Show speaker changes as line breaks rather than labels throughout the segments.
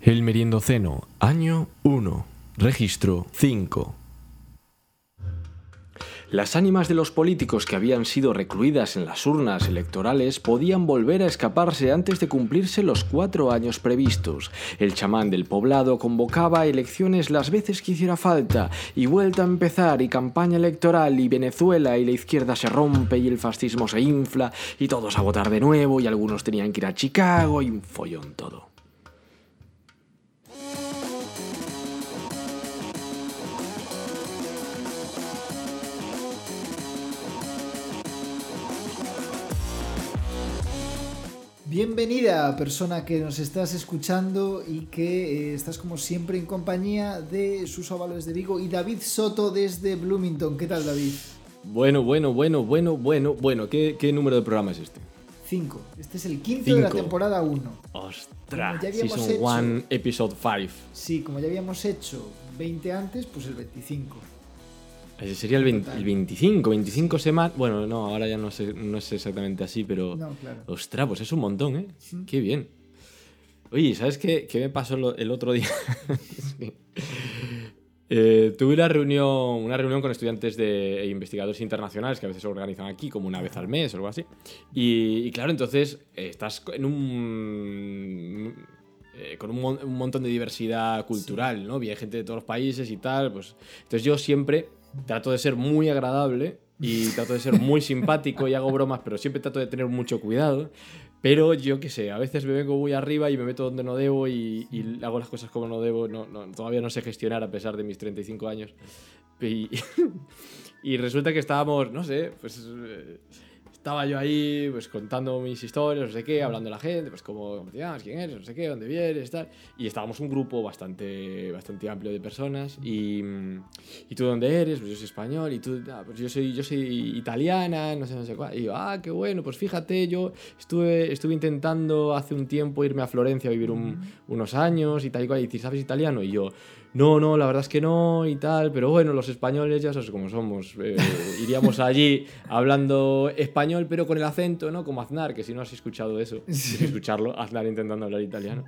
El Meriendoceno, año 1, registro 5. Las ánimas de los políticos que habían sido recluidas en las urnas electorales podían volver a escaparse antes de cumplirse los cuatro años previstos. El chamán del poblado convocaba elecciones las veces que hiciera falta, y vuelta a empezar, y campaña electoral, y Venezuela, y la izquierda se rompe, y el fascismo se infla, y todos a votar de nuevo, y algunos tenían que ir a Chicago, y un follón todo.
Bienvenida, persona que nos estás escuchando y que eh, estás como siempre en compañía de sus Ábalos de Vigo y David Soto desde Bloomington. ¿Qué tal, David?
Bueno, bueno, bueno, bueno, bueno, bueno. ¿Qué, qué número de programa es este?
5. Este es el quinto de la
Cinco.
temporada 1.
¡Ostras! Season
hecho-
1, Episode 5.
Sí, como ya habíamos hecho 20 antes, pues el 25.
Ese sería el, 20
Total.
el 25, 25 semanas. Bueno, no, ahora ya no, sé, no es exactamente así, pero.
No, claro.
Ostras, pues es un montón, ¿eh? Qué bien. Oye, ¿sabes qué, qué me pasó el otro día? Sí. Eh, tuve una reunión, una reunión con estudiantes de, e investigadores internacionales que a veces se organizan aquí, como una vez al mes o algo así. Y, y claro, entonces eh, estás en un. eh, con un, mon- un montón de diversidad cultural, ¿no? Viene gente de todos los países y tal. Pues, entonces yo siempre trato de ser muy agradable y trato de ser muy simpático y hago bromas, pero siempre trato de tener mucho cuidado. Pero yo qué sé, a veces me vengo muy arriba y me meto donde no debo y, hago las cosas como no debo. No, todavía no sé gestionar a pesar de mis 35 años. Y, y resulta que estábamos, no sé, pues eh, estaba yo ahí pues contando mis historias, no sé qué, hablando a la gente, pues cómo cómo te llamas, quién eres, no sé qué, dónde vienes, tal. Y estábamos un grupo bastante, bastante amplio de personas. Y, mm, ¿y tú dónde eres? Pues yo soy español. Y tú, "Ah, pues yo soy, yo soy italiana, no sé, no sé cuál. Y yo, ah, qué bueno, pues fíjate, yo estuve, estuve intentando hace un tiempo irme a Florencia a vivir un- unos años y tal y cual. Y dices, ¿sabes italiano? Y yo, no, no, la verdad es que no y tal, pero bueno, los españoles ya sabes cómo somos. eh, iríamos allí hablando español, pero con el acento, ¿no? Como Aznar, que si no has escuchado eso, que escucharlo, Aznar intentando hablar italiano.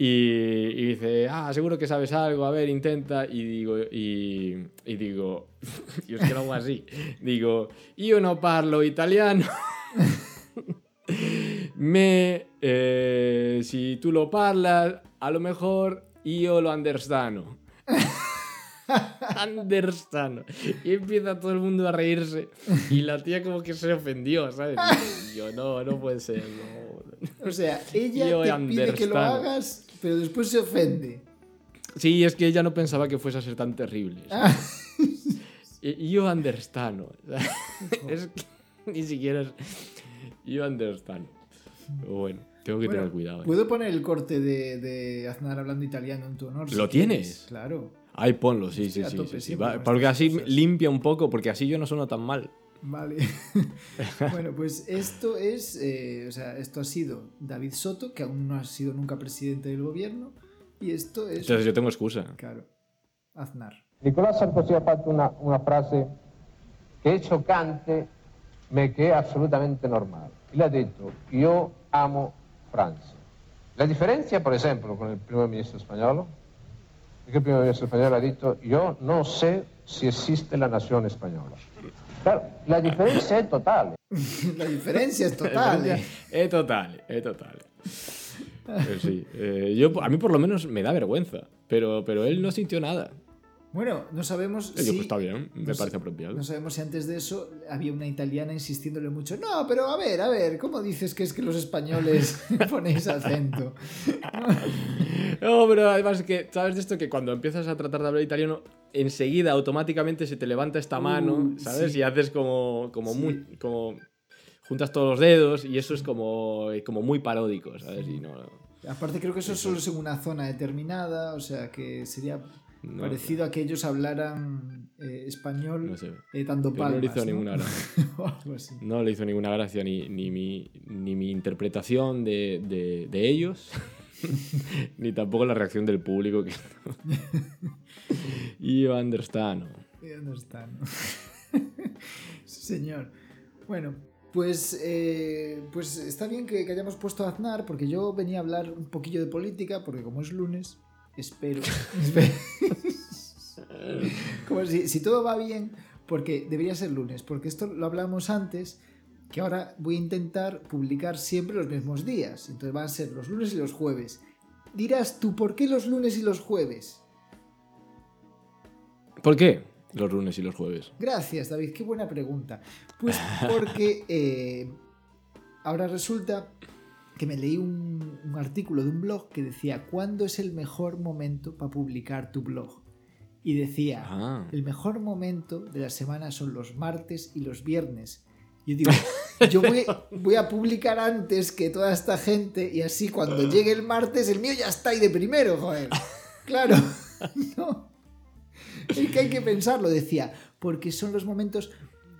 Y, y dice, ah, seguro que sabes algo, a ver, intenta. Y digo, y, y digo, yo es que lo hago así, digo, yo no parlo italiano. Me, eh, si tú lo parlas, a lo mejor yo lo understano. understano. Y empieza todo el mundo a reírse. Y la tía como que se ofendió, ¿sabes? Y yo, no, no puede ser. no".
O sea, ella
Yo
te pide que lo hagas, pero después se ofende.
Sí, es que ella no pensaba que fuese a ser tan terrible.
Ah,
Y- Yo understano. es que ni siquiera es... Yo understand. Pero Bueno, tengo que
Bueno,
tener cuidado. ¿eh?
Puedo poner el corte de, de Aznar hablando italiano en tu honor. si
¿Lo
quieres.
tienes?
Claro.
Ay, ponlo, sí, sí, sí.
tope
sí, sí.
siempre
Va-
con
porque así
cosas.
limpia un poco, porque así yo no sueno tan mal.
Vale. bueno, pues esto es, eh, o sea, esto ha sido David Soto, que aún no ha sido nunca presidente del gobierno, y esto es,
Entonces yo tengo excusa.
claro, Aznar.
Nicolás Sarkozy ha fatto una, una frase che è scioccante ma che è assolutamente normale. Lui ha detto io amo Francia. La differenza per esempio con il primo ministro spagnolo è che il primo ministro spagnolo ha detto io non so se esiste la nazione spagnola. Claro, la differenza è totale.
La diferencia es total. ¿eh?
Es total, es total. Pero sí, eh, yo, a mí por lo menos me da vergüenza, pero, pero él no sintió nada.
Bueno, no sabemos
Y yo,
si...
pues está bien, me
no
parece apropiado.
No sabemos si antes de eso había una italiana insistiéndole mucho. No, pero a ver, a ver, ¿cómo dices que es que los españoles ponéis acento?
No, pero además que, ¿sabes de esto? Que cuando empiezas a tratar de hablar italiano, enseguida automáticamente se te levanta esta mano,
Uh,
¿sabes?
sí.
Y haces como, como
Sí.
muy, como juntas todos los dedos y eso es como, como muy paródico, ¿sabes? Y no,
Aparte creo que eso solo es en una zona determinada, o sea que sería
no-
parecido a que ellos hablaran eh, español
no sé.
eh,
no le hizo ninguna gracia.
o algo así.
No le hizo ninguna gracia ni, ni, mi, ni mi interpretación de, de, de ellos, ni tampoco la reacción del público. Que... Yo understand.
¿no? Sí, Señor. Bueno, Pues, eh, pues está bien que, que hayamos puesto a Aznar, porque yo venía a hablar un poquillo de política, porque como es lunes, espero. como si, si todo va bien, porque debería ser lunes, porque esto lo hablamos antes, que ahora voy a intentar publicar siempre los mismos días. Entonces van a ser los lunes y los jueves. Dirás tú, ¿por qué los lunes y los jueves?
¿Por qué? Los lunes y los jueves.
Gracias, David, qué buena pregunta. Pues porque eh, ahora resulta que me leí un, un artículo de un blog que decía ¿cuándo es el mejor momento para publicar tu blog? Y decía,
Ah.
el mejor momento de la semana son los martes y los viernes. Yo digo, yo voy, voy a publicar antes que toda esta gente y así cuando llegue el martes el mío ya está ahí de primero, joder. Claro, no. Es que hay que pensarlo, decía, porque son los momentos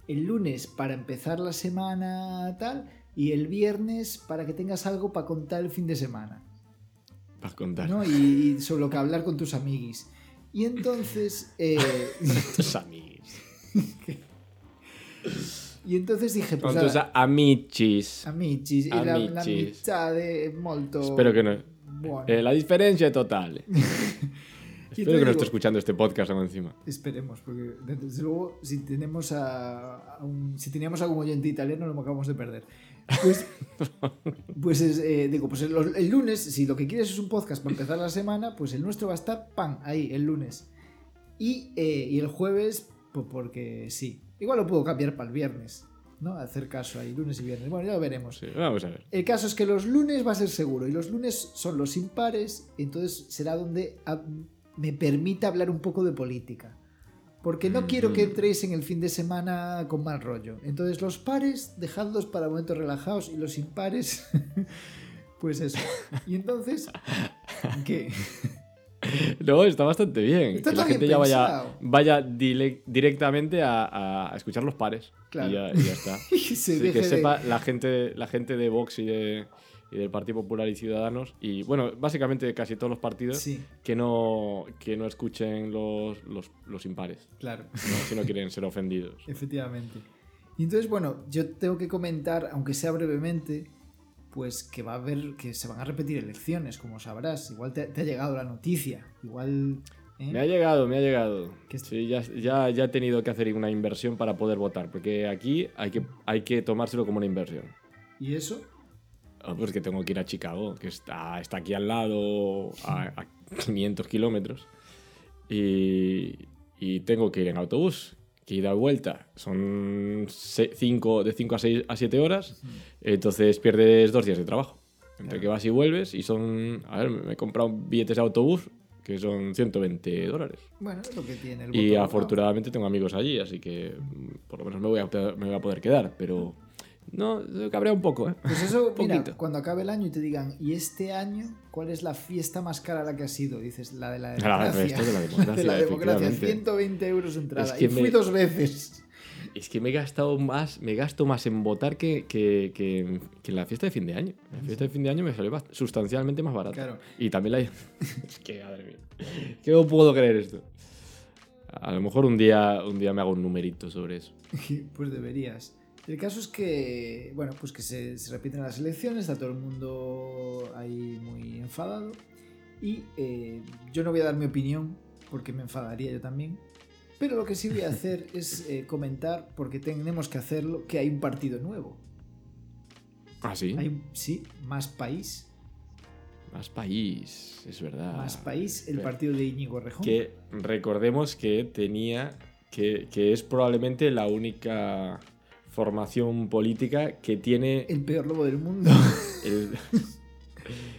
el lunes para empezar la semana tal y el viernes para que tengas algo para contar el fin de semana.
Para contar.
¿no? Y, y sobre lo que hablar con tus amiguis. Y entonces... eh,
Tus amigos.
y entonces dije, pues
Con tus amichis.
amicis, y la, la
Amicis.
amistade molto...
Espero que no.
Bueno,
Eh, la diferencia total. Espero que no
digo-
esté escuchando este podcast aún encima.
Esperemos, porque desde luego si tenemos a, a un- si teníamos algún oyente italiano lo acabamos de perder. Pues, pues es, eh, digo, pues el, el lunes, si lo que quieres es un podcast para empezar la semana, pues el nuestro va a estar pan ahí el lunes. Y, eh, y el jueves, pues porque sí. Igual lo puedo cambiar para el viernes, ¿no? Hacer caso ahí, lunes y viernes. Bueno, ya lo veremos.
Sí, vamos a ver.
El caso es que los lunes va a ser seguro y los lunes son los impares, entonces será donde a- me permita hablar un poco de política. Porque no quiero que entréis en el fin de semana con mal rollo. Entonces los pares, dejadlos para momentos relajados y los impares, pues eso. Y entonces, ¿qué?
No, está bastante bien.
Está
que la gente
bien
ya vaya, vaya directamente a, a escuchar los pares.
Claro.
Y, ya, y ya está.
Y se
que
de-
sepa la gente, la gente de Vox y, de, y del Partido Popular y Ciudadanos. Y bueno, básicamente casi todos los partidos
Sí,
que, no, que no escuchen los, los, los impares.
claro.
¿no? si no quieren ser ofendidos.
Efectivamente. Y entonces, bueno, yo tengo que comentar, aunque sea brevemente, pues que va a haber, que se van a repetir elecciones, como sabrás. Igual te, te ha llegado la noticia. Igual. ¿eh?
Me ha llegado, me ha llegado. Sí, ya, ya, ya he tenido que hacer una inversión para poder votar, porque aquí hay que, hay que tomárselo como una inversión.
¿Y eso?
Ah, Pues que tengo que ir a Chicago, que está, está aquí al lado, a, a 500 kilómetros. Y, y tengo que ir en autobús, que ida y vuelta son cinco, de 5 a 6 a 7 horas. Entonces pierdes dos días de trabajo. Entre
Claro.
que vas y vuelves y son... A ver, me he comprado billetes de autobús que son 120 dólares.
Bueno, es lo que tiene el
Y afortunadamente tengo amigos allí, así que mm, por lo menos me voy a, me voy a poder quedar. Pero no, me cabrea un poco, ¿eh?
Pues eso, mira, cuando acabe el año y te digan, ¿y este año cuál es la fiesta más cara a la que has ido? Dices, la de la
La
democracia.
resto de la democracia,
de la democracia,
efectivamente.
120 euros entrada.
Es que
y fui
me-
dos veces.
Es que me he gastado más, me gasto más en votar que, que, que- que en la fiesta de fin de año. La fiesta de fin de año me salió sustancialmente más barata.
Claro.
Y también la... es que, madre mía. Que no puedo creer esto. A lo mejor un día, un día me hago un numerito sobre eso.
Pues deberías. El caso es que, bueno, pues que se, se repiten las elecciones, está todo el mundo ahí muy enfadado. Y eh, yo no voy a dar mi opinión, porque me enfadaría yo también. Pero lo que sí voy a hacer es eh, comentar, porque tenemos que hacerlo, que hay un partido nuevo.
Ah, sí.
Hay, sí, Más País.
Más país, es verdad.
Más País, el
Pero-
partido de Íñigo Rejón.
Que recordemos que tenía. Que, que es probablemente la única formación política que tiene
El peor lobo del mundo.
el-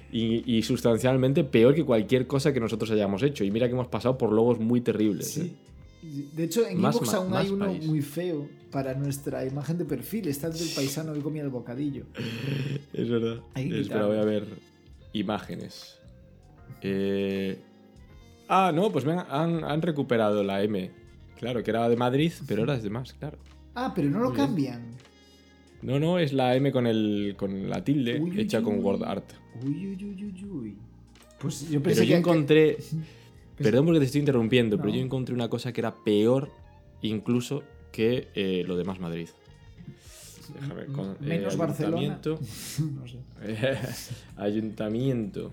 y, y sustancialmente peor que cualquier cosa que nosotros hayamos hecho. Y mira que hemos pasado por logos muy terribles.
Sí.
¿eh?
De hecho, en
Más ma-
aún hay
más
uno
país.
muy feo para nuestra imagen de perfil. Está el del paisano que comía el bocadillo.
Es verdad. Espera, voy a ver imágenes. Eh, Ah, no, pues han, han recuperado la M. Claro, que era de Madrid, pero ahora es de más, claro.
Ah, pero no lo cambian.
No, no, es la M con, el, con la tilde
Uy, uy,
hecha con
uy.
word art.
Uy, uy, uy, uy, uy. Pues yo
Pero
pensé
yo
que
encontré. Perdón porque te estoy interrumpiendo, pero yo encontré una cosa que era peor incluso que eh, lo de Más Madrid. Déjame, con, eh,
Menos Barcelona.
ayuntamiento,
No sé.
ayuntamiento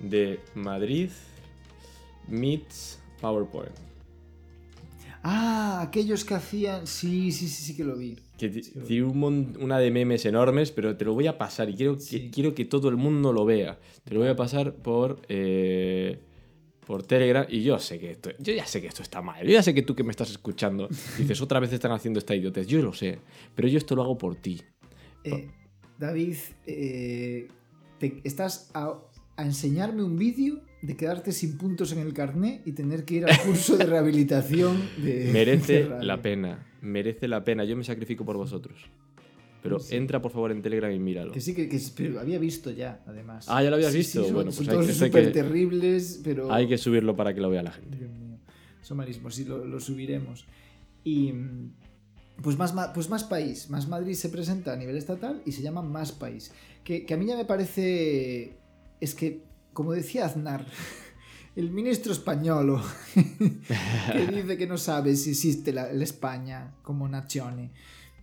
de Madrid meets PowerPoint.
Ah, aquellos que hacían. Sí, sí, sí, sí que lo vi.
Que
Sí,
tiene un mon- una de memes enormes, pero te lo voy a pasar y quiero que, quiero que todo el mundo lo vea. Te lo voy a pasar por, eh, por Telegram y yo sé que esto, yo ya sé que esto está mal. Yo ya sé que tú que me estás escuchando dices otra vez están haciendo esta idiotez. Yo lo sé, pero yo esto lo hago por ti.
Eh, David, eh, te- estás a, a enseñarme un vídeo de quedarte sin puntos en el carné y tener que ir al curso de rehabilitación de.
Merece
de
la pena, merece la pena. Yo me sacrifico por vosotros. Pero
Sí.
entra por favor en Telegram y míralo.
Que sí, que, que- pero lo había visto ya, además.
Ah, ¿ya lo habías
Sí,
visto?
sí,
Bueno,
son
pues hay que- esto hay
súper
que-
terribles, pero.
Hay que subirlo para que lo vea la gente.
Dios mío. Son malísimos, sí, lo, lo subiremos. Y. mm, Pues más, pues más país. Más Madrid se presenta a nivel estatal y se llama Más País. Que, que a mí ya me parece. Es que, como decía Aznar, el ministro español que dice que no sabe si existe la, la España como nazione,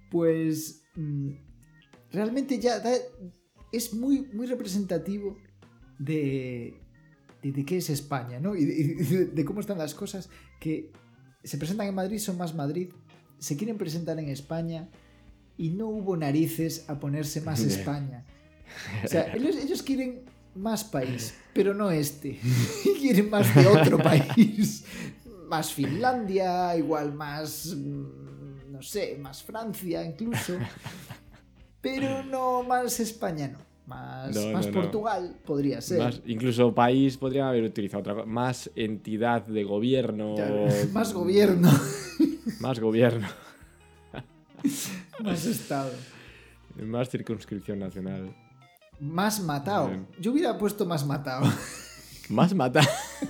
pues mm, realmente ya da- es muy, muy representativo de, de, de qué es España, ¿no? Y de, de- cómo están las cosas que se presentan en Madrid, son más Madrid, se quieren presentar en España y no hubo narices a ponerse más. España. O sea, ellos, ellos quieren más país, pero no este. quieren más de otro país. Más Finlandia, igual más, mm, no sé, más Francia incluso. Pero no más España, no. Más,
No,
más
no, no.
Portugal podría ser.
Más- incluso país podrían haber utilizado otra cosa. Más entidad de gobierno.
Claro, más gobierno,
Más gobierno.
más Estado.
Más circunscripción nacional.
Más matado.
Bien.
Yo hubiera puesto más matado.
Más matar.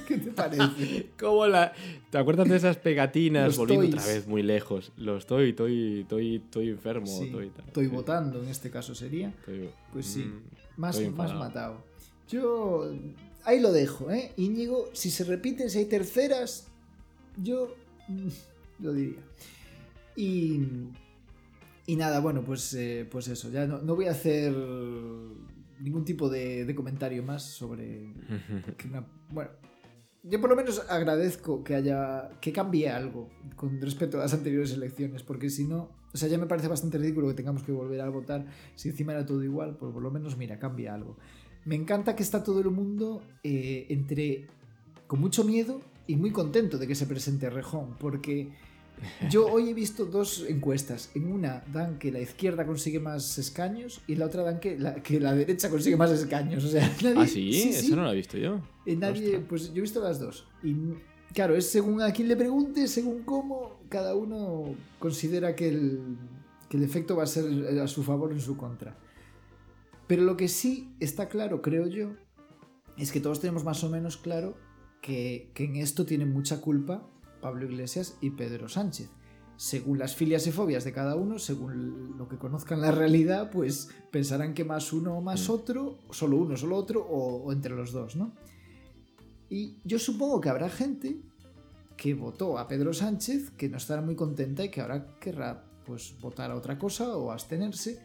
¿Qué te parece?
Como la. ¿Te acuerdas de esas pegatinas?
Los
Volviendo
toys.
otra vez muy lejos. Lo estoy, estoy, estoy, estoy enfermo.
Sí,
estoy,
estoy votando, en este caso sería.
estoy-
Pues sí.
Mm,
Más, más matado. Yo ahí lo dejo, ¿eh? Íñigo, si se repiten, si hay terceras, yo mm, lo diría. Y, y nada, bueno, pues, eh, pues eso, ya no, no voy a hacer ningún tipo de, de comentario más sobre que una- bueno, yo por lo menos agradezco que haya que cambie algo con respecto a las anteriores elecciones, porque si no, o sea, ya me parece bastante ridículo que tengamos que volver a votar si encima era todo igual, pues por lo menos mira, cambia algo. Me encanta que está todo el mundo eh, entre con mucho miedo y muy contento de que se presente Rejón, porque yo hoy he visto dos encuestas. En una dan que la izquierda consigue más escaños y en la otra dan que la, que la derecha consigue más escaños. O sea, nadie-
¿Ah, sí? Eso no lo he visto yo.
eh, nadie,
Ostras.
pues yo he visto las dos. Y claro, es según a quien le pregunte, según cómo, cada uno considera que el, que el efecto va a ser a su favor o en su contra. Pero lo que sí está claro, creo yo, es que todos tenemos más o menos claro que, que en esto tienen mucha culpa Pablo Iglesias y Pedro Sánchez. Según las filias y fobias de cada uno, según lo que conozcan la realidad, pues pensarán que más uno o más
Mm.
otro, solo uno, solo otro, o, o entre los dos, ¿no? Y yo supongo que habrá gente que votó a Pedro Sánchez que no estará muy contenta y que ahora querrá pues votar a otra cosa o abstenerse.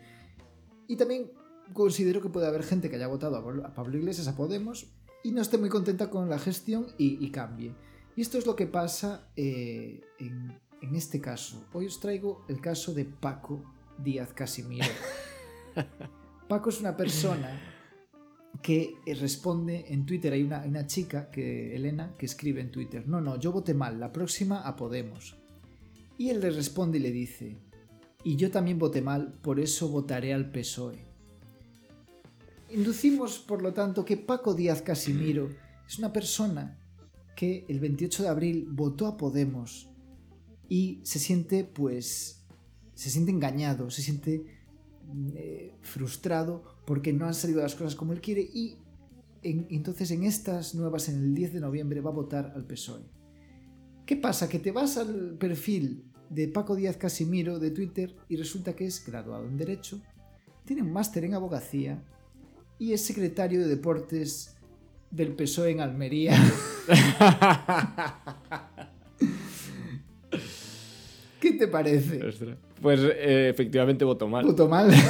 Y también considero que puede haber gente que haya votado a Pablo- a Pablo Iglesias, a Podemos, y no esté muy contenta con la gestión y, y cambie. Y esto es lo que pasa eh, en, en este caso. Hoy os traigo el caso de Paco Díaz Casimiro. Paco es una persona que responde en Twitter. Hay una, una chica, que Elena, que escribe en Twitter, no, no, yo voté mal, la próxima a Podemos. Y él le responde y le dice, y yo también voté mal, por eso votaré al PSOE. Inducimos, por lo tanto, que Paco Díaz Casimiro es una persona que el 28 de abril votó a Podemos y se siente, pues, se siente engañado, se siente eh, frustrado porque no han salido las cosas como él quiere y en- entonces en estas nuevas, en el 10 de noviembre, va a votar al PSOE. ¿Qué pasa? Que te vas al perfil de Paco Díaz Casimiro de Twitter y resulta que es graduado en Derecho, tiene un máster en Abogacía y es secretario de Deportes del PSOE en Almería. ¿Qué te parece?
Ostras. Pues eh, efectivamente votó mal.
Voto mal.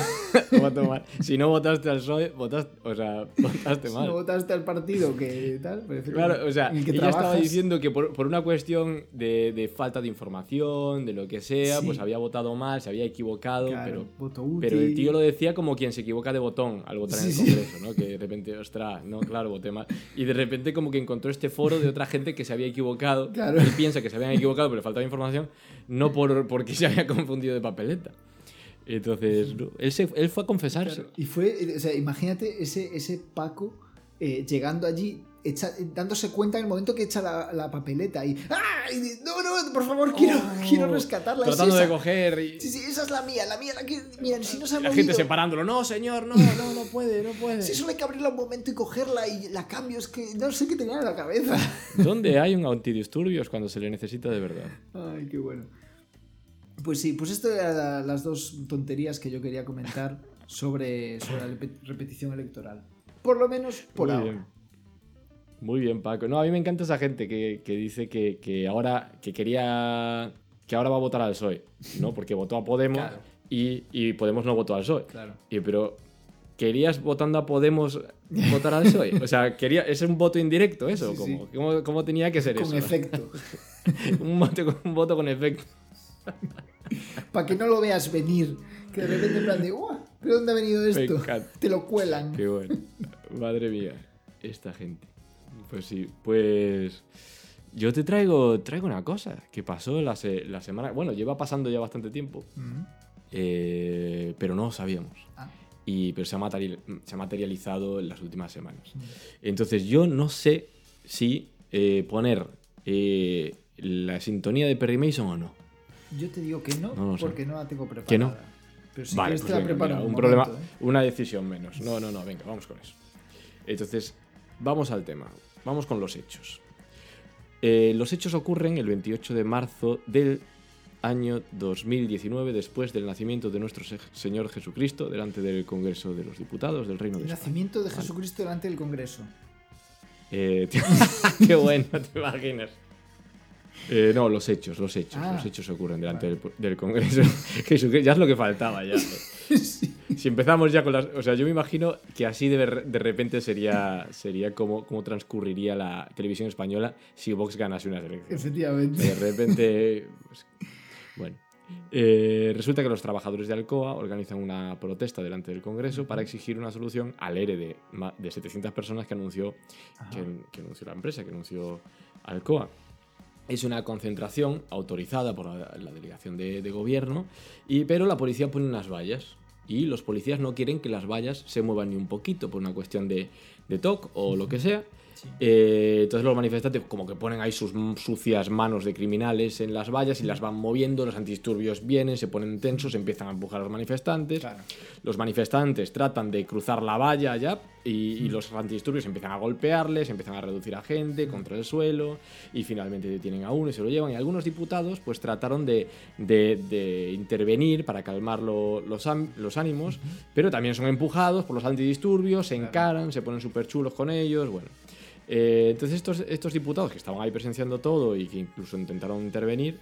Votó mal. Si no votaste al PSOE, votaste, o sea, votaste
si
mal.
no votaste al partido que tal. pues,
Claro, o sea, ella estaba diciendo que por, por una cuestión de, de falta de información, de lo que sea,
Sí.
pues había votado mal, se había equivocado,
Claro,
pero, pero el tío lo decía como quien se equivoca de botón al votar en el
Sí, sí.
Congreso, ¿no? Que de repente, ostras, no, claro, voté mal. Y de repente como que encontró este foro de otra gente que se había equivocado.
Claro.
Él piensa que se habían equivocado, pero le faltaba información, no por, porque se había confundido de papeleta. Entonces, no, él, se, él fue a confesarse.
Claro, Y fue, o sea, imagínate ese, ese Paco eh, llegando allí, echa- dándose cuenta en el momento que echa la, la papeleta y, ¡ah! Y no, no, por favor, quiero,
Oh,
quiero rescatarla. es
Tratando de
esa".
coger y...
Sí, sí, esa es la mía, la mía, la que. Miren, si no se ha
La
movido.
gente separándolo. No, señor, no, no, no puede, no puede.
Si solo hay que abrirla un momento y cogerla y la cambio, es que no sé qué tenía en la cabeza.
¿Dónde hay un antidisturbios cuando se le necesita de verdad?
Ay, qué bueno. Pues sí, pues esto eran la- las dos tonterías que yo quería comentar sobre, sobre la repetición electoral. Por lo menos por
Muy
ahora.
bien. Muy bien, Paco. No, a mí me encanta esa gente que, que dice que, que ahora que quería que ahora va a votar al PSOE, ¿no? Porque votó a Podemos
Claro.
y, y Podemos no votó al PSOE.
Claro.
Y, pero ¿querías votando a Podemos votar al PSOE? O sea, quería, es un voto indirecto eso,
Sí,
como,
sí.
¿cómo, cómo tenía que ser
Con
eso?
efecto.
un, voto, con- un voto con efecto.
Para que no lo veas venir. Que de repente en plan de, "Uah, ¿pero dónde ha venido esto? Te lo cuelan.
Qué bueno. Madre mía, esta gente. Pues sí, pues yo te traigo, traigo una cosa que pasó la, se- la semana... Bueno, lleva pasando ya bastante tiempo,
Mm.
eh, pero no lo sabíamos.
Ah,
Y, pero se ha, material- se ha materializado en las últimas semanas. Entonces yo no sé si eh, poner eh, la sintonía de Perry Mason o no.
Yo te digo que no,
No lo sé.
porque no la tengo preparada.
¿Que no?
Pero si
vale, pues
te la
venga,
preparo
mira, un
momento,
problema,
¿eh?
una decisión menos. No, no, no, venga, vamos con eso. Entonces, vamos al tema. Vamos con los hechos. Eh, los hechos ocurren el 28 de marzo del año 2019, después del nacimiento de nuestro Se- Señor Jesucristo, delante del Congreso de los Diputados del Reino de
El
España.
nacimiento de Jesucristo delante del Congreso.
Eh, qué bueno, te imaginas. Eh, no, los hechos, los hechos.
Ah.
Los hechos ocurren delante del, del Congreso. Jesucristo, ya es lo que faltaba ya. Si empezamos ya con las... O sea, yo me imagino que así de, repente sería, sería como, como transcurriría la televisión española si Vox ganase unas elecciones.
Efectivamente.
De repente... pues, bueno. Eh, resulta que los trabajadores de Alcoa organizan una protesta delante del Congreso para exigir una solución al ERE de, de 700 personas que anunció, que, que anunció la empresa, que anunció Alcoa. Es una concentración autorizada por la, la delegación de, de gobierno, y, pero la policía pone unas vallas. Y los policías no quieren que las vallas se muevan ni un poquito por una cuestión de, de TOC o lo que sea. Eh, entonces los manifestantes como que ponen ahí sus sucias manos de criminales en las vallas y las van moviendo, los antidisturbios vienen, se ponen tensos, empiezan a empujar a los manifestantes.
Claro.
Los manifestantes tratan de cruzar la valla ya y, y los antidisturbios empiezan a golpearles, empiezan a reducir a gente contra el suelo y finalmente detienen a uno y se lo llevan. Y algunos diputados pues trataron de, de- de intervenir para calmar lo- los, los ánimos, pero también son empujados por los antidisturbios, se encaran, se ponen súper chulos con ellos, bueno. Eh, entonces estos, estos diputados que estaban ahí presenciando todo y que incluso intentaron intervenir,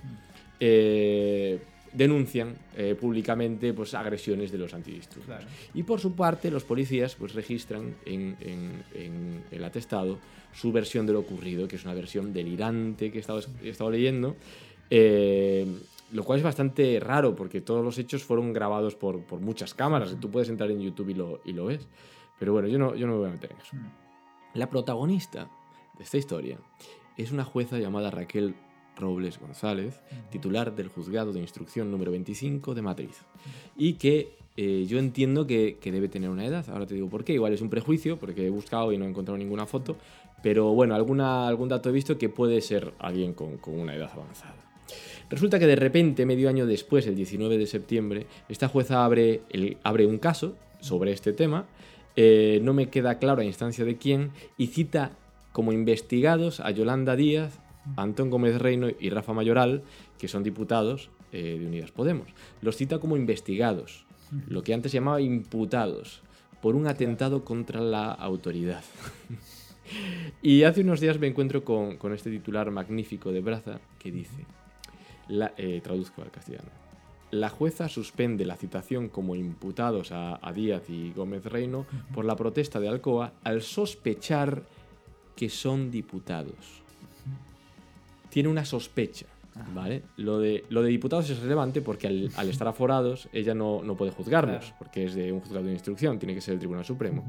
eh, denuncian eh, públicamente pues, agresiones de los antidisturbios.
Claro.
Y por su parte, los policías pues, registran en, en- en el atestado su versión de lo ocurrido, que es una versión delirante que he estado, he estado leyendo, eh, lo cual es bastante raro porque todos los hechos fueron grabados por, por muchas cámaras. Tú puedes entrar en YouTube y lo, y lo ves. Pero bueno, yo no, yo no me voy a meter en eso. La protagonista de esta historia es una jueza llamada Raquel Robles González, titular del Juzgado de Instrucción número 25 de Madrid, y que eh, yo entiendo que, que debe tener una edad. Ahora te digo por qué. Igual es un prejuicio, porque he buscado y no he encontrado ninguna foto, pero bueno, alguna, algún dato he visto que puede ser alguien con, con una edad avanzada. Resulta que de repente, medio año después, el 19 de septiembre, esta jueza abre, el- abre un caso sobre este tema, eh, no me queda claro a instancia de quién, y cita como investigados a Yolanda Díaz, Antón Gómez Reino y Rafa Mayoral, que son diputados eh, de Unidas Podemos. Los cita como investigados, lo que antes se llamaba imputados, por un atentado contra la autoridad. y hace unos días me encuentro con, este titular magnífico de Braza que dice, eh, traduzco al castellano, la jueza suspende la citación como imputados a, a Díaz y Gómez Reino por la protesta de Alcoa al sospechar que son diputados. Tiene una sospecha. ¿Vale? Lo de, lo de diputados es relevante porque al, al estar aforados ella no, no puede juzgarlos,
Claro.
porque es de un juzgado de instrucción, tiene que ser el Tribunal Supremo.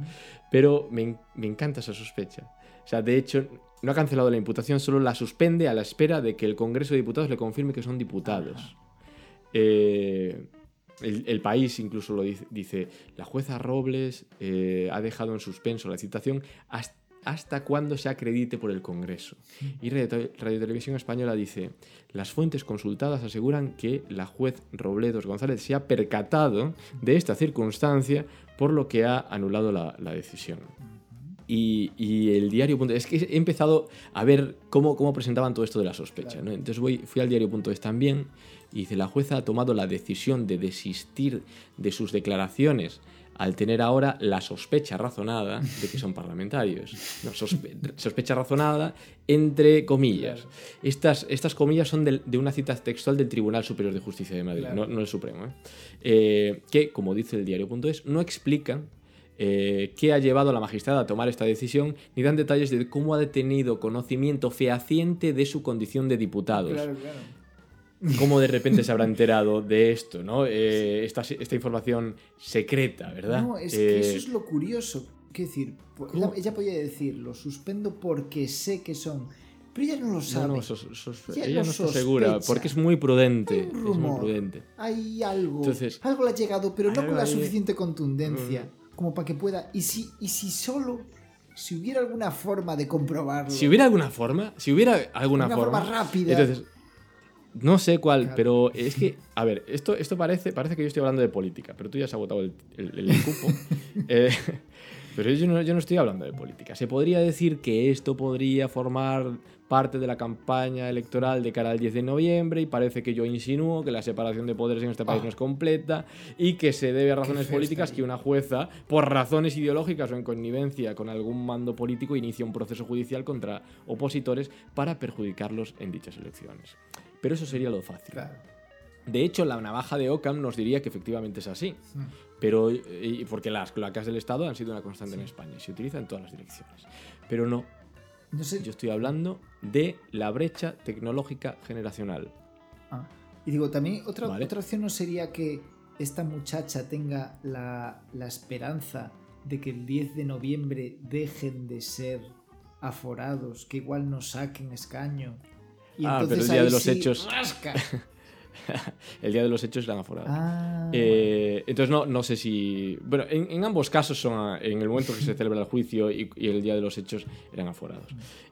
Pero me, me encanta esa sospecha. O sea, de hecho, no ha cancelado la imputación, solo la suspende a la espera de que el Congreso de Diputados le confirme que son diputados. Eh, el, el país incluso lo dice, dice, la jueza Robles eh, ha dejado en suspenso la citación hasta, hasta cuando se acredite por el Congreso. Y Radio, Radio Televisión Española dice, las fuentes consultadas aseguran que la juez Robledos González se ha percatado de esta circunstancia, por lo que ha anulado la, la decisión. Y, y el diario. punto- Es que he empezado a ver cómo, cómo presentaban todo esto de la sospecha. Entonces voy, fui al diario.es también y dice: La jueza ha tomado la decisión de desistir de sus declaraciones al tener ahora la sospecha razonada de que son parlamentarios. No, sospe- sospecha razonada entre comillas.
Claro.
Estas, estas comillas son del- de una cita textual del Tribunal Superior de Justicia de Madrid,
Claro.
no, no el Supremo. ¿eh? Eh, que, como dice el diario.es, no explican eh, qué ha llevado a la magistrada a tomar esta decisión, ni dan detalles de cómo ha tenido conocimiento fehaciente de su condición de diputados.
Claro, claro.
Cómo de repente se habrá enterado de esto, ¿no? Eh, esta, esta información secreta, ¿verdad?
No, es que
Eh,
eso es lo curioso. Quiero decir, ella, ella podía decir, lo suspendo porque sé que son. Pero ella no lo sabe.
No, no, sos- sos- ella
lo
no está
sospecha.
segura, porque es muy prudente.
Hay un
Es muy
rumor.
prudente.
Hay algo.
Entonces-
algo le ha llegado, pero no con la suficiente contundencia como para que pueda. Y si, y si solo. Si hubiera alguna forma de comprobarlo.
Si hubiera alguna forma, si hubiera alguna
Una
forma,
forma rápida.
Entonces, no sé cuál, pero es que, a ver, esto, esto parece, parece que yo estoy hablando de política, pero tú ya has agotado el, el- el cupo. Eh, pero yo no, yo no estoy hablando de política. Se podría decir que esto podría formar parte de la campaña electoral de cara al 10 de noviembre y parece que yo insinúo que la separación de poderes en este país
Ah.
no es completa y que se debe a razones políticas que una jueza, por razones ideológicas o en connivencia con algún mando político, inicia un proceso judicial contra opositores para perjudicarlos en dichas elecciones. Pero eso sería lo fácil.
Claro.
De hecho, la navaja de Ockham nos diría que efectivamente es así. Pero, y porque las cloacas del Estado han sido una constante en España y se utiliza en todas las direcciones. Pero no,
No sé.
yo estoy hablando de la brecha tecnológica generacional.
Ah. Y digo, también otra,
Vale.
otra opción no sería que esta muchacha tenga la, la esperanza de que el 10 de noviembre dejen de ser aforados, que igual no saquen escaño. Y
Ah, pero el día de los
sí,
hechos-
rasca.
El día de los hechos eran aforados.
Ah,
Eh, entonces no, no sé si... Bueno, en, en ambos casos son en el momento que se celebra el juicio y, y el día de los hechos eran aforados.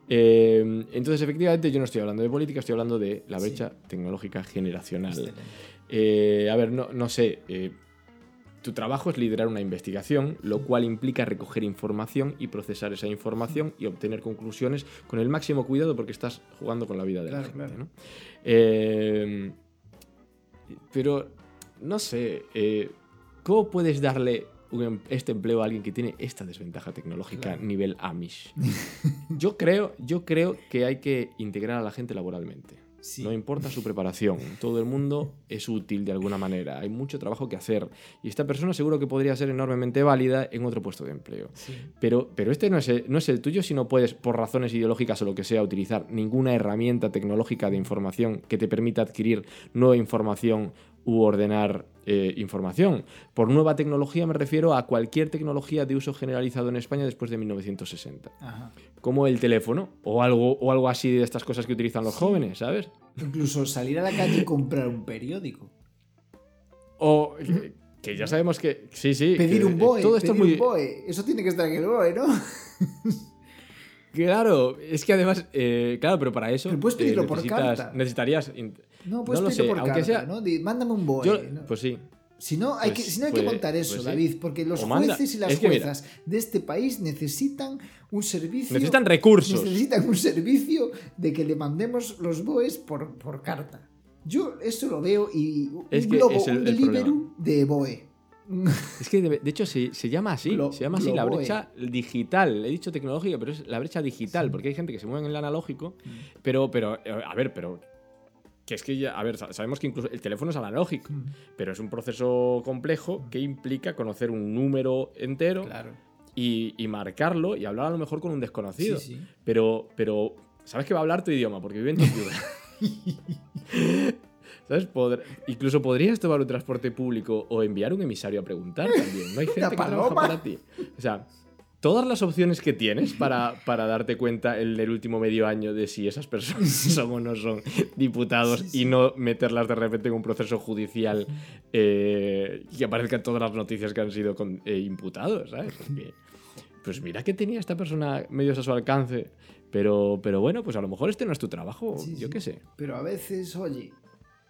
Eh, entonces efectivamente yo no estoy hablando de política, estoy hablando de la
Sí.
brecha tecnológica generacional. Eh, a ver, no, no sé. Tu trabajo es liderar una investigación, lo cual implica recoger información y procesar esa información y obtener conclusiones con el máximo cuidado porque estás jugando con la vida de la gente.
claro.
¿no? Eh, pero, no sé, eh, ¿cómo puedes darle un em- este empleo a alguien que tiene esta desventaja tecnológica
Claro.
nivel Amish? yo, creo, yo creo que hay que integrar a la gente laboralmente.
Sí.
No importa su preparación, todo el mundo es útil de alguna manera, hay mucho trabajo que hacer y esta persona seguro que podría ser enormemente válida en otro puesto de empleo.
Sí.
Pero, pero este no es, el, no es el tuyo si no puedes, por razones ideológicas o lo que sea, utilizar ninguna herramienta tecnológica de información que te permita adquirir nueva información u ordenar eh, información. Por nueva tecnología me refiero a cualquier tecnología de uso generalizado en España después de 1960.
Ajá.
Como el teléfono o algo, o algo así de estas cosas que utilizan los jóvenes, ¿sabes?
Incluso salir a la calle y comprar un periódico.
O que, que ya sabemos que... Sí, sí.
Pedir
que,
un
eh,
BOE.
Todo esto
pedir
es muy...
un BOE. Eso tiene que estar en el BOE, ¿no?
Claro, es que además, eh, claro, pero para eso
Pero puedes
eh,
pedirlo por carta.
necesitarías,
No, puedes
No lo
pedirlo
sé,
por
aunque
carta,
sea-
¿no? Mándame un BOE.
yo,
¿no?
pues sí,
Si no, hay
Pues-
que, si no hay
pues-
que montar eso,
pues sí.
David, porque los jueces y las
Es que mira.
juezas de este país necesitan un servicio.
necesitan recursos.
necesitan un servicio de que le mandemos los BOEs por, por carta. Yo eso lo veo y un
Es que
globo,
es el-
un Deliveroo de BOE.
Es que de, de hecho se, se llama así,
Glo-
se llama así la brecha digital. He dicho tecnológica, pero es la brecha digital, porque hay gente que se mueve en el analógico, pero, pero, eh, a ver, pero que es que ya, a ver, sa- sabemos que incluso el teléfono es analógico,
Mm.
pero es un proceso complejo que implica conocer un número entero
Claro.
y, y marcarlo y hablar a lo mejor con un desconocido.
Sí, sí.
Pero, pero, ¿sabes que va a hablar tu idioma? Porque vive en tu ciudad. ¿Sabes? Incluso podrías tomar un transporte público o enviar un emisario a preguntar también. No hay gente que trabaja para ti. O sea, todas las opciones que tienes para, para darte cuenta en el último medio año de si esas personas son o no son diputados
Sí, sí.
y no meterlas de repente en un proceso judicial eh, y que aparezcan todas las noticias que han sido con- eh, imputados, ¿sabes? Porque, pues mira que tenía esta persona medios a su alcance, pero, pero bueno, pues a lo mejor este no es tu trabajo,
Sí,
yo qué sé.
Pero a veces, oye,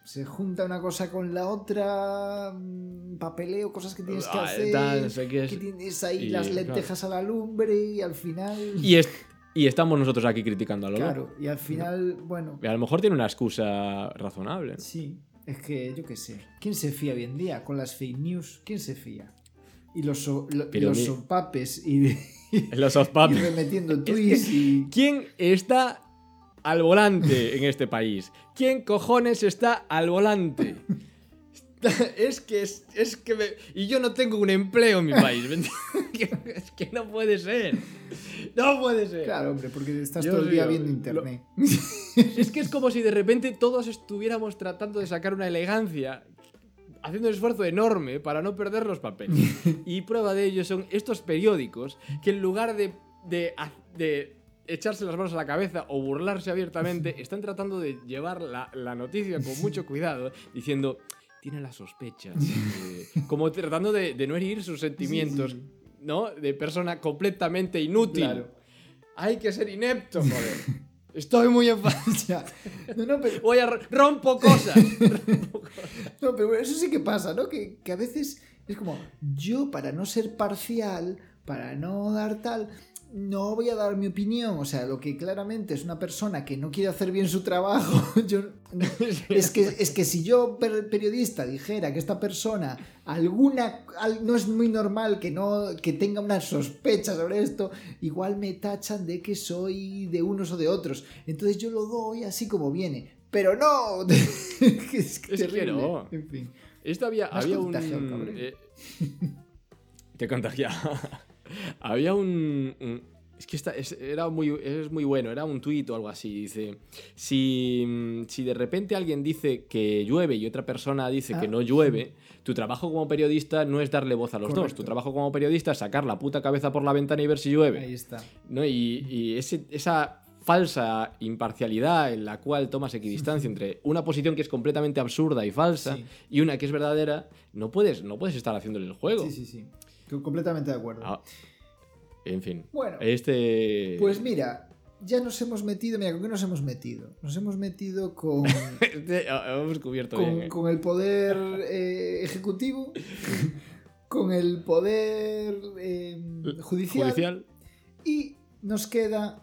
se junta una cosa con la otra, mm, papeleo, cosas que tienes que
Ah,
hacer,
tal, no sé qué es.
que tienes ahí
y,
las
claro.
lentejas a la lumbre y al final...
Y, es- y estamos nosotros aquí criticando a lo
claro,
loco.
y al final, bueno,
Y a lo mejor tiene una excusa razonable. ¿no?
sí, es que yo qué sé. ¿Quién se fía hoy en día con las fake news? ¿Quién se fía? Y los, so- lo- y los sopapes y,
los
y remetiendo tweets y...
¿Quién está al volante en este país? ¿Quién cojones está al volante? Es que es, es que me- y yo no tengo un empleo en mi país. es que no puede ser. No puede ser.
Claro, hombre, porque estás
Yo
todo el día viendo
lo-
internet.
Es que es como si de repente todos estuviéramos tratando de sacar una elegancia, haciendo un esfuerzo enorme para no perder los papeles. Y prueba de ello son estos periódicos que en lugar de, de, ha- de echarse las manos a la cabeza o burlarse abiertamente, están tratando de llevar la, la noticia con mucho cuidado, diciendo, tiene las sospechas, eh", como tratando de, de no herir sus sentimientos,
sí.
¿no? De persona completamente inútil.
Claro.
Hay que ser inepto, joder. Estoy muy enfadado.
Ya. No, no, pero,
Voy a r- rompo cosas.
no, pero eso sí que pasa, ¿no? Que, que a veces es como, yo para no ser parcial, para no dar tal, no voy a dar mi opinión. O sea, lo que claramente es una persona que no quiere hacer bien su trabajo, yo, es, que, es que si yo, per- periodista, dijera que esta persona alguna al- no es muy normal que no que tenga una sospecha sobre esto, igual me tachan de que soy de unos o de otros. Entonces yo lo doy así como viene. Pero no, es que es,
que
terrible.
no.
En fin.
Esto había, había un. eh, te contagiaba. Había un. un- es que esta, es, era muy, es muy bueno, era un tuit o algo así. Dice: si, si de repente alguien dice que llueve y otra persona dice que
Ah.
no llueve, tu trabajo como periodista no es darle voz a los dos. Tu trabajo como periodista es sacar la puta cabeza por la ventana y ver si llueve.
Ahí está.
¿no? Y, y ese- esa falsa imparcialidad en la cual tomas equidistancia entre una posición que es completamente absurda y falsa
Sí.
y una que es verdadera, no puedes, no puedes estar haciéndole el juego.
Sí, sí, sí. Co- Completamente de acuerdo.
Ah, en fin.
Bueno.
Este.
Pues mira, ya nos hemos metido, mira, ¿con qué nos hemos metido? Nos hemos metido con,
este, ah, hemos cubierto bien.
con,
eh.
con el poder eh, ejecutivo, con el poder eh, judicial,
Judicial.
y nos queda...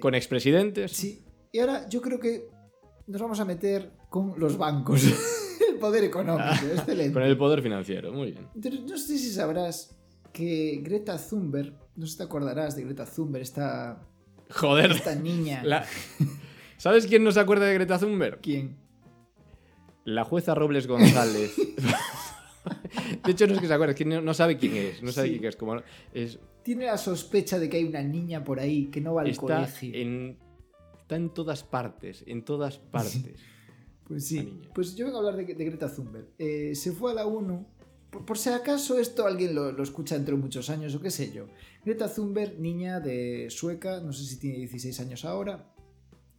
Con expresidentes.
Sí, y ahora yo creo que nos vamos a meter con los bancos, poder económico, excelente.
Con el poder financiero. Muy bien.
No sé si sabrás que Greta Thunberg, no sé si te acordarás de Greta Thunberg, esta,
Joder.
esta niña.
la- ¿Sabes quién no se acuerda de Greta Thunberg?
¿Quién?
La jueza Robles González. De hecho, no es que se acuerde, es que no, sabe quién es. No sabe
Sí.
quién es. Como, es
Tiene la sospecha de que hay una niña por ahí que no va al
está
colegio.
en, está en todas partes. En todas partes.
Pues sí, pues yo vengo a hablar de, de Greta Thunberg. Eh, se fue a la ONU. Por, por si acaso esto alguien lo, lo escucha dentro de muchos años o qué sé yo. Greta Thunberg, niña de sueca, no sé si tiene 16 años ahora,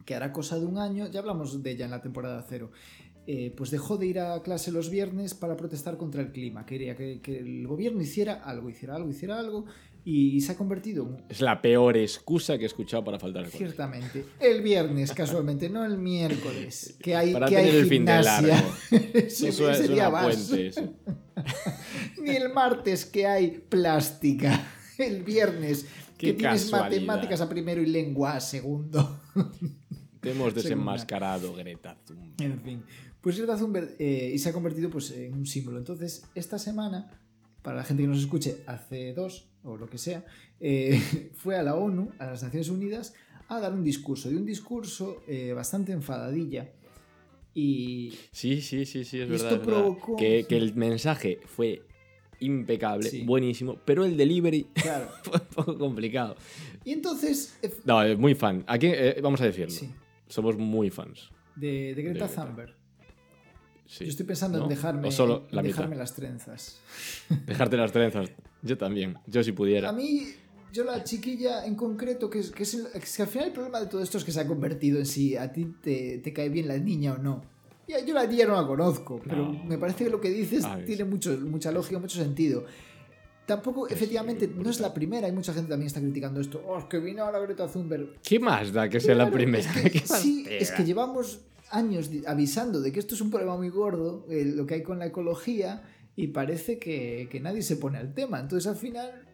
que hará cosa de un año, ya hablamos de ella en la temporada cero. eh, pues dejó de ir a clase los viernes para protestar contra el clima. Quería que, que el gobierno hiciera algo, hiciera algo, hiciera algo, y se ha convertido en,
Es la peor excusa que he escuchado para faltar al.
Ciertamente. El viernes, casualmente, no el miércoles. Que hay,
Para
que
tener
hay
el fin de
gimnasia.
largo. Eso es, una
vas.
puente. eso.
Ni el martes que hay plástica. El viernes
Qué
que tienes
casualidad.
matemáticas a primero y lengua a segundo.
Te hemos
Segunda.
desenmascarado, Greta Thunberg.
En fin. Pues Greta Thunberg eh, y se ha convertido pues, en un símbolo. Entonces, esta semana, para la gente que nos escuche hace dos o lo que sea, eh, fue a la ONU, a las Naciones Unidas, a dar un discurso. Y un discurso eh, bastante enfadadilla. Y
Sí, sí, sí, sí, es
Y
verdad.
esto
es verdad.
provocó-
Que, que el mensaje fue impecable,
Sí.
buenísimo, pero el delivery
claro.
fue un poco complicado.
Y entonces, eh,
No, eh, muy fan. Aquí eh, vamos a decirlo.
sí,
Somos muy fans.
de, de Greta
De-
Thunberg.
Sí.
Yo estoy pensando
¿No?
en dejarme,
solo
en dejarme las trenzas.
Dejarte las trenzas. Yo también. Yo si pudiera.
A mí, yo la chiquilla en concreto, que es, que es, el- que al final el problema de todo esto es que se ha convertido en si a ti te, te cae bien la niña o no. Ya, Yo la niña no la conozco, pero
No.
me parece que lo que dices
Ah,
tiene mucho, mucha lógica, mucho sentido. Tampoco,
Es
efectivamente,
brutal.
no es la primera, hay mucha gente también está criticando esto. Oh, es que vino ahora Greta Thunberg.
¿Qué más da que sea la
Claro,
primera?
es que-
¿Qué más
sí, es que llevamos años avisando de que esto es un problema muy gordo, eh, lo que hay con la ecología, y parece que, que nadie se pone al tema. Entonces, al final,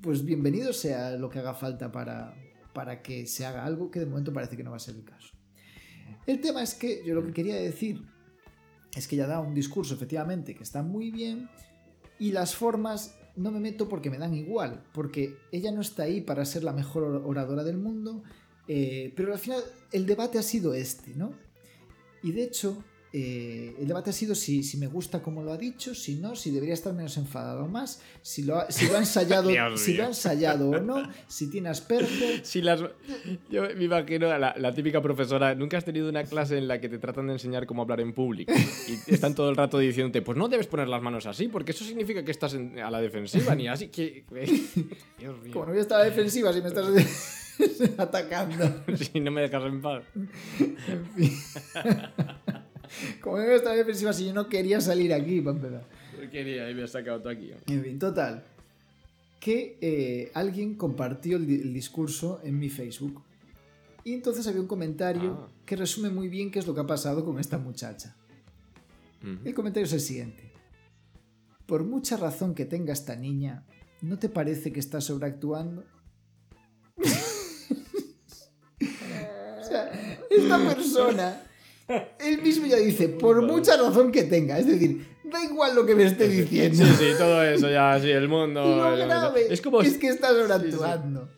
pues bienvenido sea lo que haga falta para, para que se haga algo que de momento parece que no va a ser el caso. El tema es que yo lo que quería decir es que ella da un discurso, efectivamente, que está muy bien, y las formas no me meto porque me dan igual, porque ella no está ahí para ser la mejor or- oradora del mundo, eh, pero al final el debate ha sido este, ¿no? Y de hecho, eh, el debate ha sido si, si me gusta como lo ha dicho, si no, si debería estar menos enfadado o más, si lo ha, si lo ha ensayado, si lo ha ensayado o no, si tiene Asperger.
Si las... Yo me imagino a la, la típica profesora. Nunca has tenido una clase en la que te tratan de enseñar cómo hablar en público y están todo el rato diciéndote, pues no debes poner las manos así, porque eso significa que estás en- a la defensiva, ni así que. Dios mío.
Como no voy a estar a la defensiva si me estás atacando.
Si no me dejas en paz.
En fin. Como no voy a estar a la defensiva si yo no quería salir aquí, para empezar.
Yo quería y me has sacado tú aquí.
En fin, total. Que eh, alguien compartió el, di- el discurso en mi Facebook. Y entonces había un comentario
Ah.
que resume muy bien qué es lo que ha pasado con esta muchacha. El comentario es el siguiente. Por mucha razón que tenga esta niña, ¿no te parece que está sobreactuando? o sea, esta persona, él mismo ya dice, por mucha razón que tenga, es decir, da igual lo que me esté diciendo.
Sí, sí, todo eso ya, sí, el mundo.
Lo grave
es como.
es que está sobreactuando.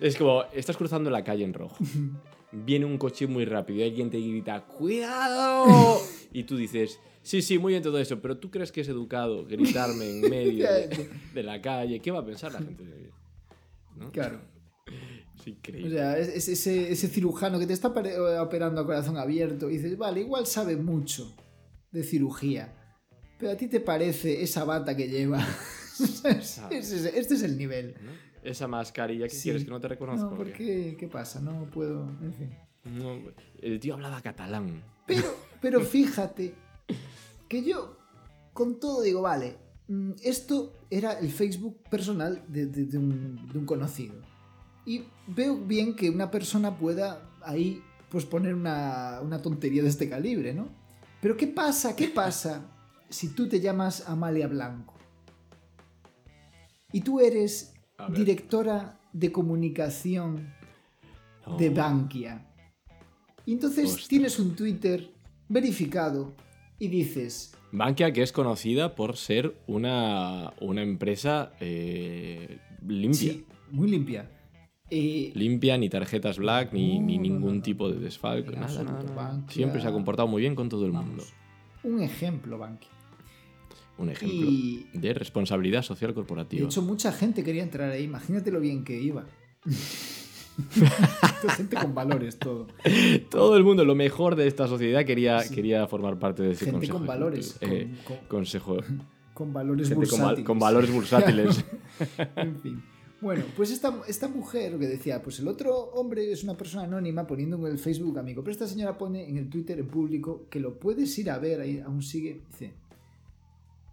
Es como, estás cruzando la calle en rojo. Viene un coche muy rápido y alguien te grita, ¡cuidado! Y tú dices, sí, sí, muy bien todo eso, pero ¿tú crees que es educado gritarme en medio de, de la calle? ¿Qué va a pensar la gente de ¿No?
Claro.
Es
O
increíble.
sea, es, es ese, ese cirujano que te está operando a corazón abierto y dices, vale, igual sabe mucho de cirugía, pero a ti te parece esa bata que lleva. Es- este es el nivel.
¿No? Esa mascarilla, ¿qué
Sí.
quieres que no te reconozco?
No, ¿por qué? ¿Qué pasa? No puedo. En fin.
No, el tío hablaba catalán.
Pero, pero fíjate que yo, con todo, digo, vale, mm, esto era el Facebook personal de, de- de un, de un conocido. Y veo bien que una persona pueda ahí pues poner una, una tontería de este calibre, ¿no? Pero ¿qué pasa? ¿Qué pasa si tú te llamas Amalia Blanco? Y tú eres directora de comunicación
No.
de Bankia. Y entonces tienes un Twitter verificado y dices,
Bankia, que es conocida por ser una, una empresa eh, limpia.
sí, muy limpia.
Limpia, ni tarjetas black, ni,
No,
ni ningún
no, no.
tipo de desfalco. Nada, nada, Siempre se ha comportado muy bien con todo el mundo.
un ejemplo, Bankia.
Un ejemplo
Y
de responsabilidad social
de
corporativa.
hecho mucha gente quería entrar ahí, imagínate lo bien que iba. gente con valores todo.
Todo el mundo, lo mejor de esta sociedad, quería,
Sí.
quería formar parte de ese
Gente
consejo.
con valores,
eh,
con, con-
consejo.
con valores
Gente con,
bursátiles.
con valores bursátiles.
en fin. Bueno, pues esta, esta mujer lo que decía, pues el otro hombre es una persona anónima poniendo en el Facebook amigo, pero esta señora pone en el Twitter en público que lo puedes ir a ver, ahí aún sigue, dice,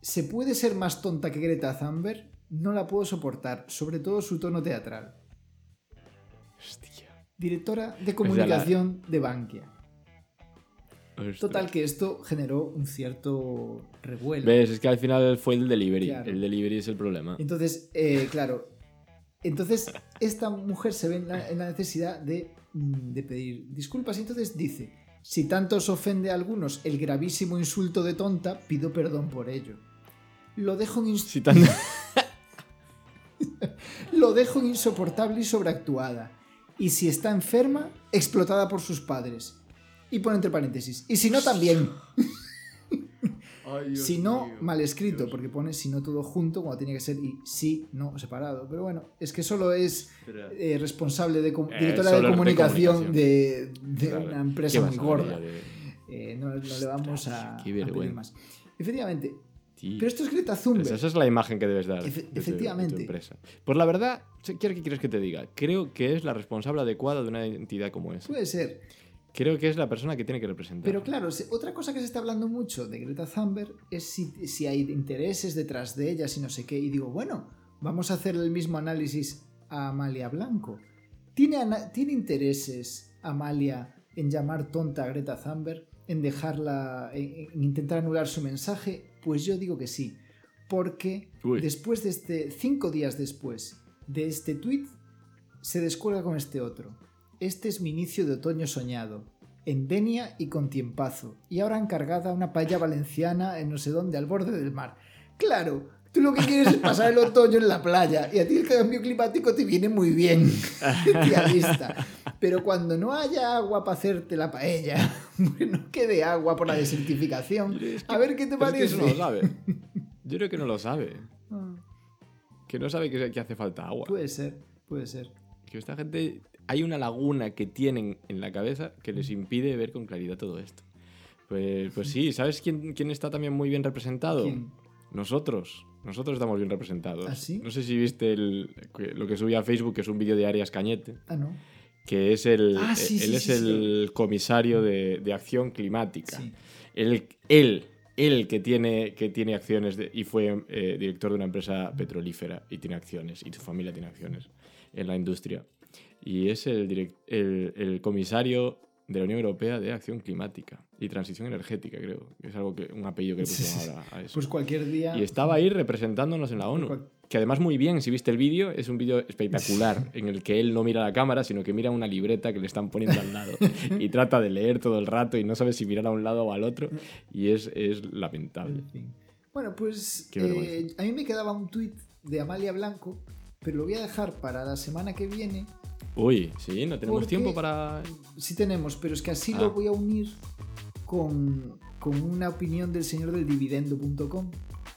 ¿se puede ser más tonta que Greta Thunberg? No la puedo soportar, sobre todo su tono teatral.
Hostia.
Directora de comunicación de Bankia. Total que esto generó un cierto revuelo.
¿Ves? Es que al final fue el delivery.
Claro.
El delivery es el problema.
Entonces, eh, claro, entonces esta mujer se ve en la, en la necesidad de, mm, de pedir disculpas y entonces dice, si tanto os ofende a algunos el gravísimo insulto de tonta, pido perdón por ello. Lo dejo, en ins-
Si tan-
lo dejo en insoportable y sobreactuada. Y si está enferma, explotada por sus padres. Y pone entre paréntesis. Y si no, también. si no, mal escrito, porque pone si no todo junto, cuando tenía que ser y si no separado. Pero bueno, es que solo es eh, responsable de
Eh,
directora de comunicación, de, de
Claro.
una
¿Qué
empresa muy gorda. Eh, no, no le vamos a, a pedir más. Efectivamente. Pero esto es Greta Thunberg.
Pues esa es la imagen que debes dar.
Efe-
de tu- de tu
efectivamente.
empresa. Pues la verdad, ¿qué quieres que te diga? Creo que es la responsable adecuada de una entidad como esa.
Puede ser.
Creo que es la persona que tiene que representar.
Pero claro, otra cosa que se está hablando mucho de Greta Thunberg es si, si hay intereses detrás de ellas y no sé qué. Y digo, bueno, vamos a hacer el mismo análisis a Amalia Blanco. ¿Tiene, ¿tiene intereses Amalia en llamar tonta a Greta Thunberg? ¿En dejarla, en, en intentar anular su mensaje? Pues yo digo que sí. Porque
Uy.
después de este, cinco días después de este tweet, se descuelga con este otro. Este es mi inicio de otoño soñado, en Denia y con tiempazo, y ahora encargada una paella valenciana en no sé dónde, al borde del mar. Claro, tú lo que quieres es pasar el otoño en la playa, y a ti el cambio climático te viene muy bien, tía lista. Pero cuando no haya agua para hacerte la paella, que no quede agua por la desertificación,
Es que-
a ver qué te
pero es que
parece.
eso no lo sabe. Yo creo que no lo sabe.
Ah,
Que no sabe que, que hace falta agua.
Puede ser, puede ser.
Que esta gente. Hay una laguna que tienen en la cabeza que les impide ver con claridad todo esto. Pues, pues sí, ¿sabes quién, quién está también muy bien representado?
¿Quién?
Nosotros. Nosotros estamos bien representados.
¿Ah, sí?
No sé si viste el- lo que subí a Facebook, que es un vídeo de Arias Cañete,
Ah, no.
que es el,
Ah, sí,
él
sí,
es el comisario de, de acción climática.
Sí.
Él, él, él que tiene, que tiene acciones de- y fue eh, director de una empresa petrolífera y tiene acciones, y su familia tiene acciones en la industria. Y es el, direc- el, el comisario de la Unión Europea de Acción Climática y Transición Energética, creo. Es algo que, un apellido que le pusieron ahora a eso.
Pues cualquier día.
Y estaba ahí representándonos en la ONU.
Cual-
Que además muy bien, si viste el vídeo, es un vídeo espectacular en el que él no mira la cámara, sino que mira una libreta que le están poniendo al lado y trata de leer todo el rato y no sabe si mirar a un lado o al otro y es, es lamentable.
En fin. Bueno, pues eh, a mí me quedaba un tuit de Amalia Blanco, pero lo voy a dejar para la semana que viene.
Uy, sí, no tenemos
Porque-
tiempo para...
Sí tenemos, pero es que así
Ah.
lo voy a unir con, con una opinión del señor del dividendo.com.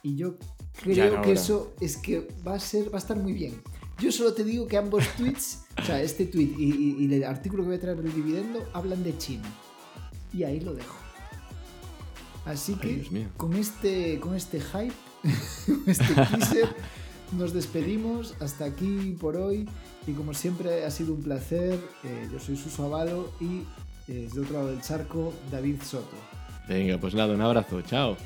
Y yo creo que eso es que va a ser, va a estar muy bien. Yo solo te digo que ambos tweets, o sea, este tweet y, y- y el artículo que voy a traer del dividendo hablan de China. Y ahí lo dejo. Así
Ay,
que con este, con este hype, con este teaser, nos despedimos. Hasta aquí por hoy. Y como siempre ha sido un placer. Eh, yo soy Suso Avalo y eh, desde otro lado del charco, David Soto.
Venga, pues nada, un abrazo, chao.